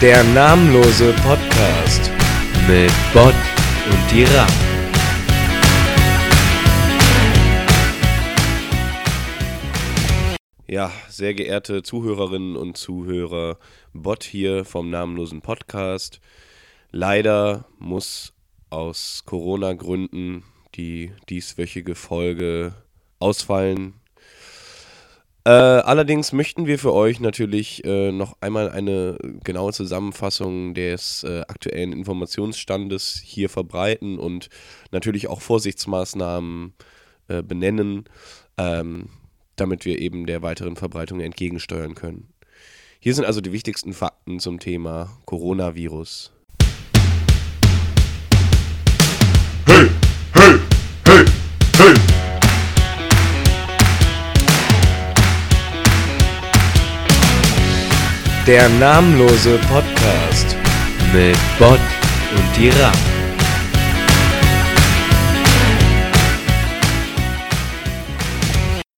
Der namenlose Podcast mit Bot und die Rap. Ja, sehr geehrte Zuhörerinnen und Zuhörer, Bot hier vom namenlosen Podcast. Leider muss aus Corona-Gründen die dieswöchige Folge ausfallen. Äh, allerdings möchten wir für euch natürlich äh, noch einmal eine genaue Zusammenfassung des äh, aktuellen Informationsstandes hier verbreiten und natürlich auch Vorsichtsmaßnahmen äh, benennen, ähm, damit wir eben der weiteren Verbreitung entgegensteuern können. Hier sind also die wichtigsten Fakten zum Thema Coronavirus. Hey, Der namenlose Podcast mit Bot und die Rap.